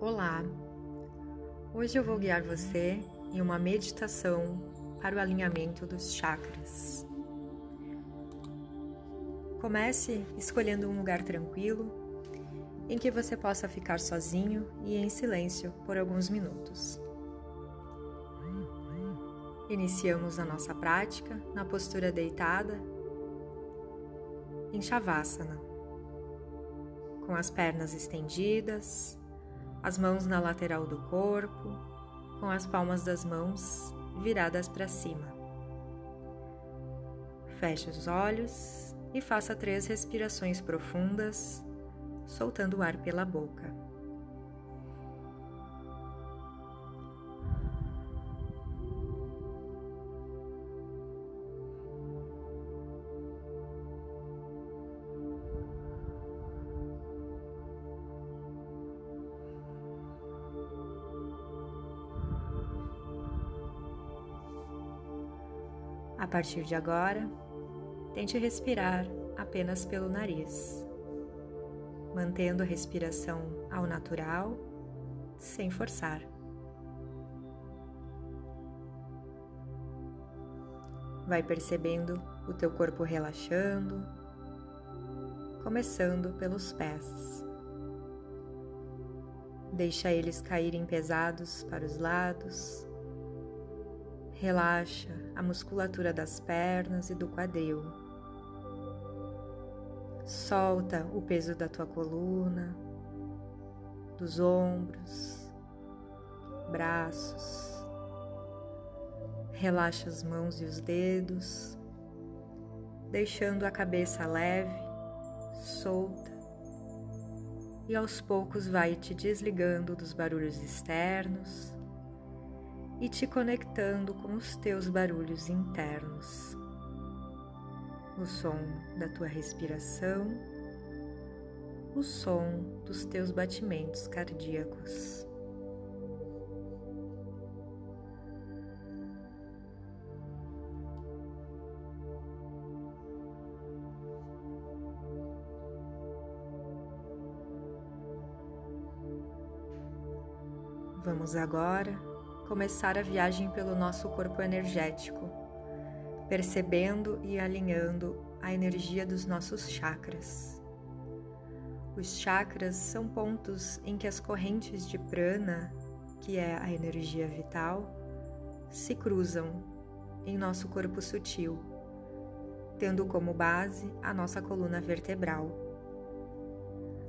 Olá! Hoje eu vou guiar você em uma meditação para o alinhamento dos chakras. Comece escolhendo um lugar tranquilo em que você possa ficar sozinho e em silêncio por alguns minutos. Iniciamos a nossa prática na postura deitada em Shavasana, com as pernas estendidas as mãos na lateral do corpo, com as palmas das mãos viradas para cima. Feche os olhos e faça três respirações profundas, soltando o ar pela boca. A partir de agora, tente respirar apenas pelo nariz, mantendo a respiração ao natural, sem forçar. Vai percebendo o teu corpo relaxando, começando pelos pés. Deixa eles caírem pesados para os lados Relaxa a musculatura das pernas e do quadril. Solta o peso da tua coluna, dos ombros, braços. Relaxa as mãos e os dedos, deixando a cabeça leve, solta, e aos poucos vai te desligando dos barulhos externos e te conectando com os teus barulhos internos. O som da tua respiração, o som dos teus batimentos cardíacos. Vamos agora começar a viagem pelo nosso corpo energético, percebendo e alinhando a energia dos nossos chakras. Os chakras são pontos em que as correntes de prana, que é a energia vital, se cruzam em nosso corpo sutil, tendo como base a nossa coluna vertebral.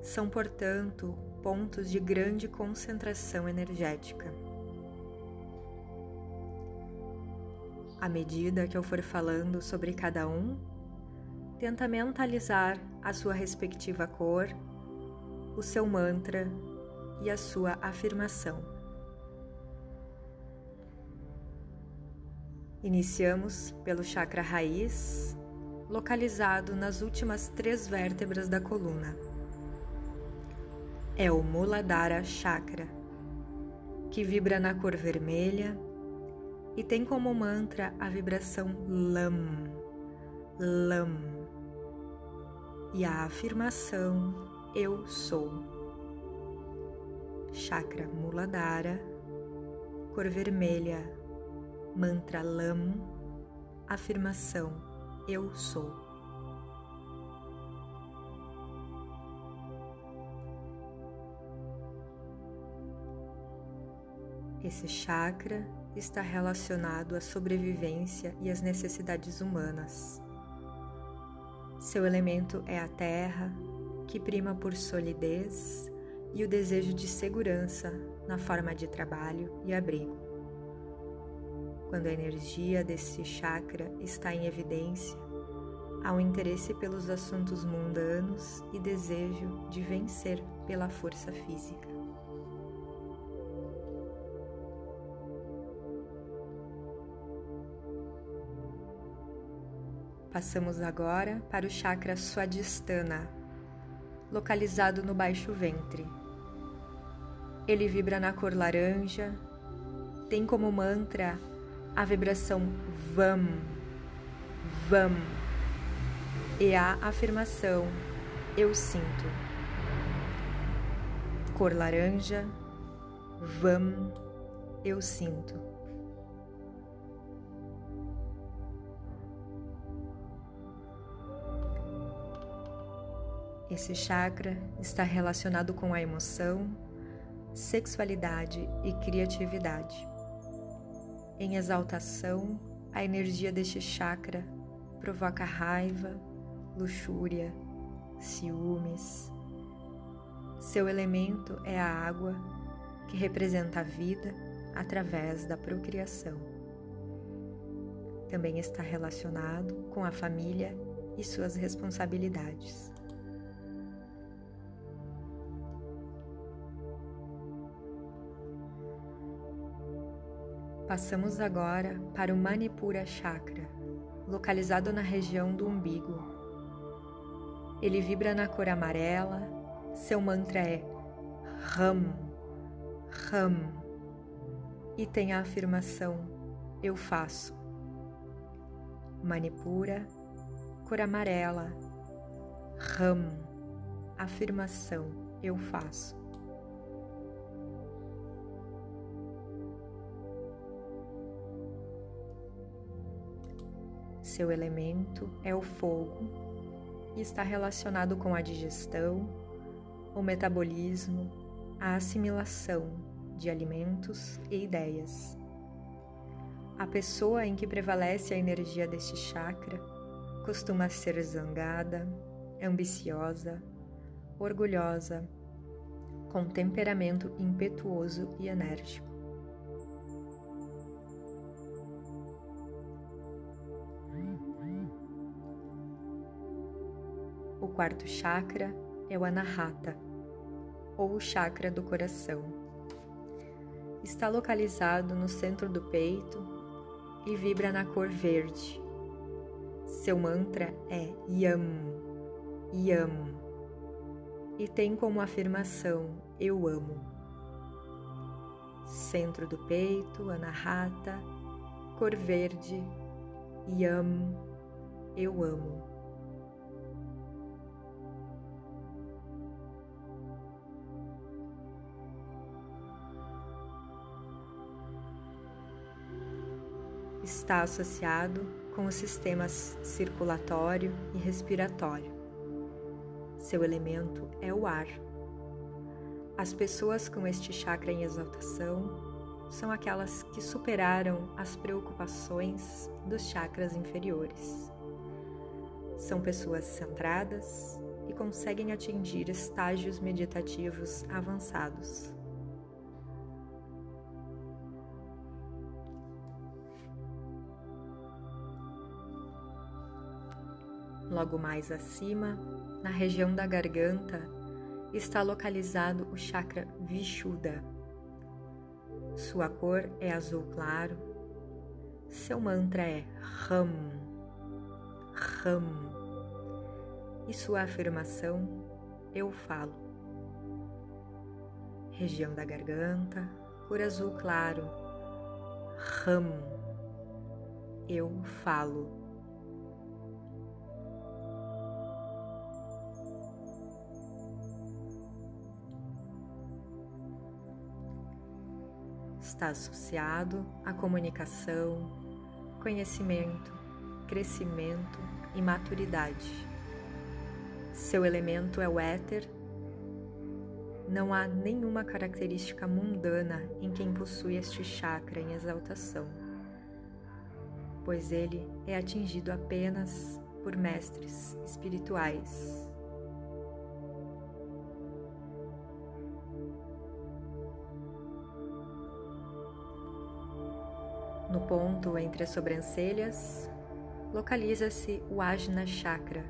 São, portanto, pontos de grande concentração energética. À medida que eu for falando sobre cada um, tenta mentalizar a sua respectiva cor, o seu mantra e a sua afirmação. Iniciamos pelo chakra raiz, localizado nas últimas três vértebras da coluna. É o Muladhara Chakra, que vibra na cor vermelha e tem como mantra a vibração LAM, LAM e a afirmação Eu sou. Chakra Muladhara, cor vermelha, mantra LAM, afirmação Eu sou. Esse chakra está relacionado à sobrevivência e às necessidades humanas. Seu elemento é a terra, que prima por solidez e o desejo de segurança na forma de trabalho e abrigo. Quando a energia desse chakra está em evidência, há um interesse pelos assuntos mundanos e desejo de vencer pela força física. Passamos agora para o chakra Swadhisthana, localizado no baixo ventre. Ele vibra na cor laranja, tem como mantra a vibração VAM, VAM, e a afirmação Eu sinto. Cor laranja, Vam, eu sinto. Esse chakra está relacionado com a emoção, sexualidade e criatividade. Em exaltação, a energia deste chakra provoca raiva, luxúria, ciúmes. Seu elemento é a água, que representa a vida através da procriação. Também está relacionado com a família e suas responsabilidades. Passamos agora para o Manipura Chakra, localizado na região do umbigo. Ele vibra na cor amarela, seu mantra é Ram, Ram, e tem a afirmação Eu faço. Manipura, cor amarela, Ram, afirmação Eu faço. Seu elemento é o fogo e está relacionado com a digestão, o metabolismo, a assimilação de alimentos e ideias. A pessoa em que prevalece a energia deste chakra costuma ser zangada, ambiciosa, orgulhosa, com temperamento impetuoso e enérgico. Quarto chakra é o Anahata, ou o chakra do coração. Está localizado no centro do peito e vibra na cor verde. Seu mantra é Yam, Yam, e tem como afirmação Eu amo. Centro do peito, Anahata, cor verde, Yam, Eu amo. Está associado com os sistemas circulatório e respiratório. Seu elemento é o ar. As pessoas com este chakra em exaltação são aquelas que superaram as preocupações dos chakras inferiores. São pessoas centradas e conseguem atingir estágios meditativos avançados. Logo mais acima, na região da garganta, está localizado o chakra Vishuddha. Sua cor é azul claro. Seu mantra é Ram, Ram. E sua afirmação, eu falo. Região da garganta, cor azul claro. Ram, eu falo. Está associado à comunicação, conhecimento, crescimento e maturidade. Seu elemento é o éter. Não há nenhuma característica mundana em quem possui este chakra em exaltação, pois ele é atingido apenas por mestres espirituais. Ponto entre as sobrancelhas, localiza-se o Ajna Chakra,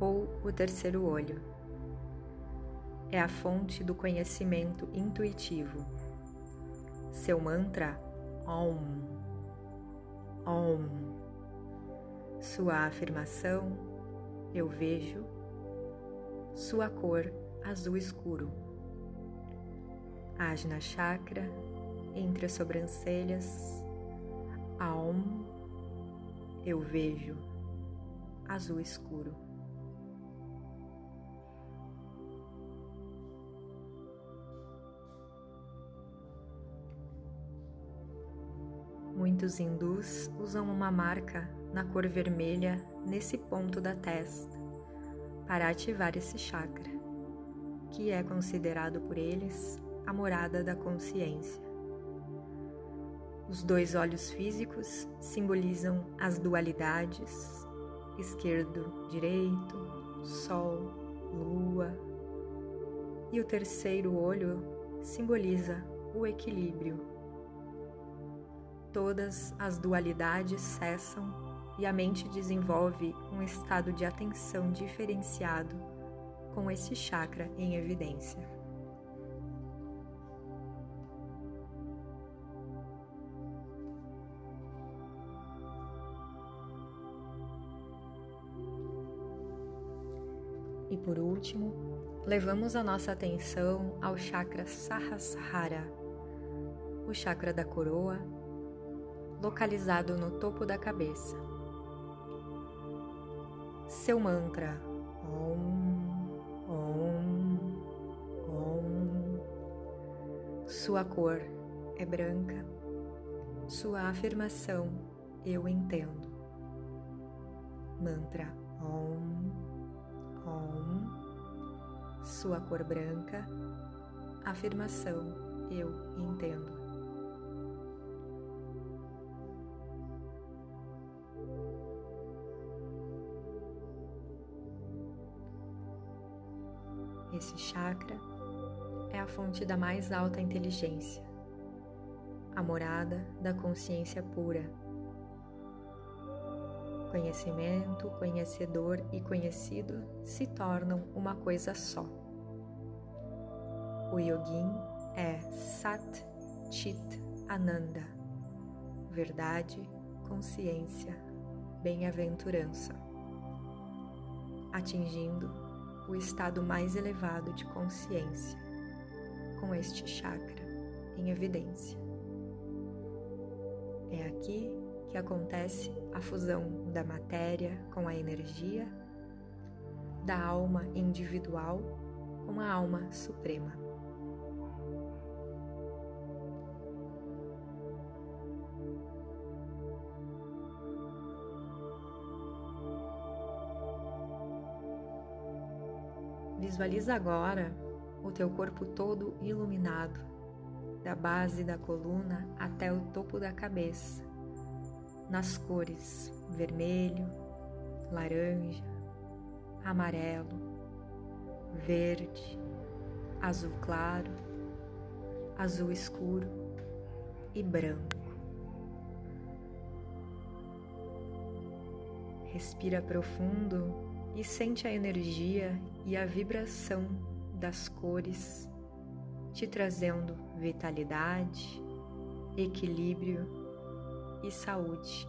ou o terceiro olho. É a fonte do conhecimento intuitivo. Seu mantra, Om. Om. Sua afirmação, eu vejo. Sua cor, azul escuro. Ajna Chakra, entre as sobrancelhas, Aum, eu vejo azul escuro. Muitos hindus usam uma marca na cor vermelha nesse ponto da testa para ativar esse chakra, que é considerado por eles a morada da consciência. Os dois olhos físicos simbolizam as dualidades, esquerdo, direito, sol, lua, e o terceiro olho simboliza o equilíbrio. Todas as dualidades cessam e a mente desenvolve um estado de atenção diferenciado com esse chakra em evidência. E por último, levamos a nossa atenção ao chakra Sahasrara, o chakra da coroa, localizado no topo da cabeça. Seu mantra Om, Om, Om. Sua cor é branca. Sua afirmação eu entendo. Mantra Om. Om, sua cor branca, afirmação eu entendo. Esse chakra é a fonte da mais alta inteligência, a morada da consciência pura Conhecimento, conhecedor e conhecido se tornam uma coisa só. O yogin é Sat Chit Ananda, verdade, consciência, bem-aventurança, atingindo o estado mais elevado de consciência, com este chakra em evidência. É aqui que acontece a fusão da matéria com a energia, da alma individual com a alma suprema. Visualiza agora o teu corpo todo iluminado, da base da coluna até o topo da cabeça nas cores vermelho, laranja, amarelo, verde, azul claro, azul escuro e branco. Respira profundo e sente a energia e a vibração das cores te trazendo vitalidade, equilíbrio e saúde.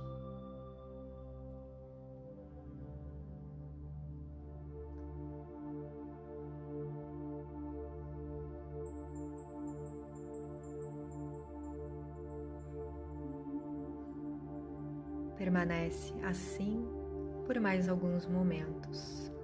Permanece assim por mais alguns momentos.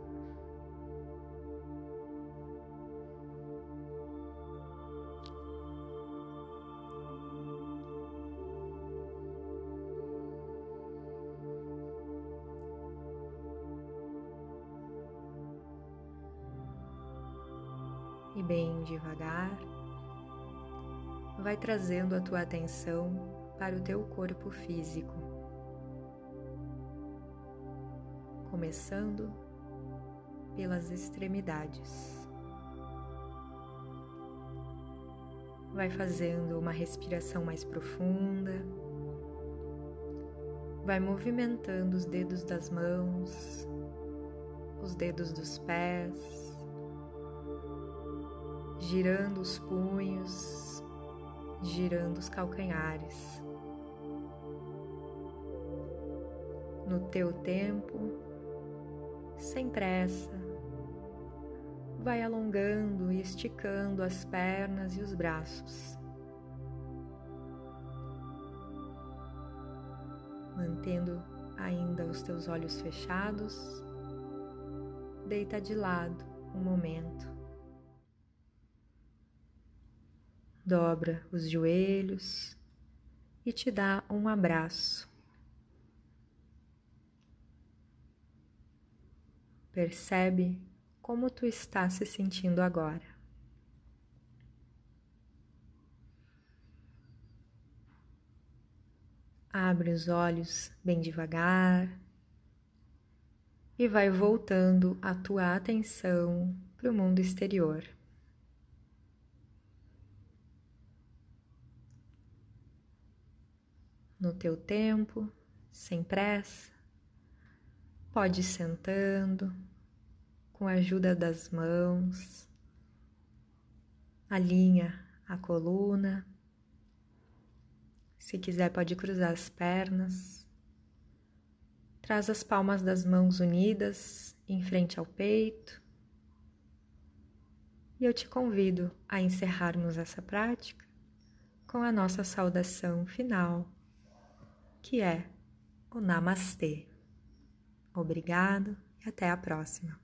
E bem devagar, vai trazendo a tua atenção para o teu corpo físico, começando pelas extremidades. Vai fazendo uma respiração mais profunda, vai movimentando os dedos das mãos, os dedos dos pés, girando os punhos, girando os calcanhares. No teu tempo, sem pressa, vai alongando e esticando as pernas e os braços. Mantendo ainda os teus olhos fechados, deita de lado um momento. Dobra os joelhos, e te dá um abraço. Percebe como tu está se sentindo agora. Abre os olhos bem devagar e vai voltando a tua atenção para o mundo exterior. No teu tempo, sem pressa, pode ir sentando, com a ajuda das mãos, alinha a coluna se quiser, pode cruzar as pernas. Traz as palmas das mãos unidas em frente ao peito. E eu te convido a encerrarmos essa prática com a nossa saudação final, que é o Namastê. Obrigado e até a próxima.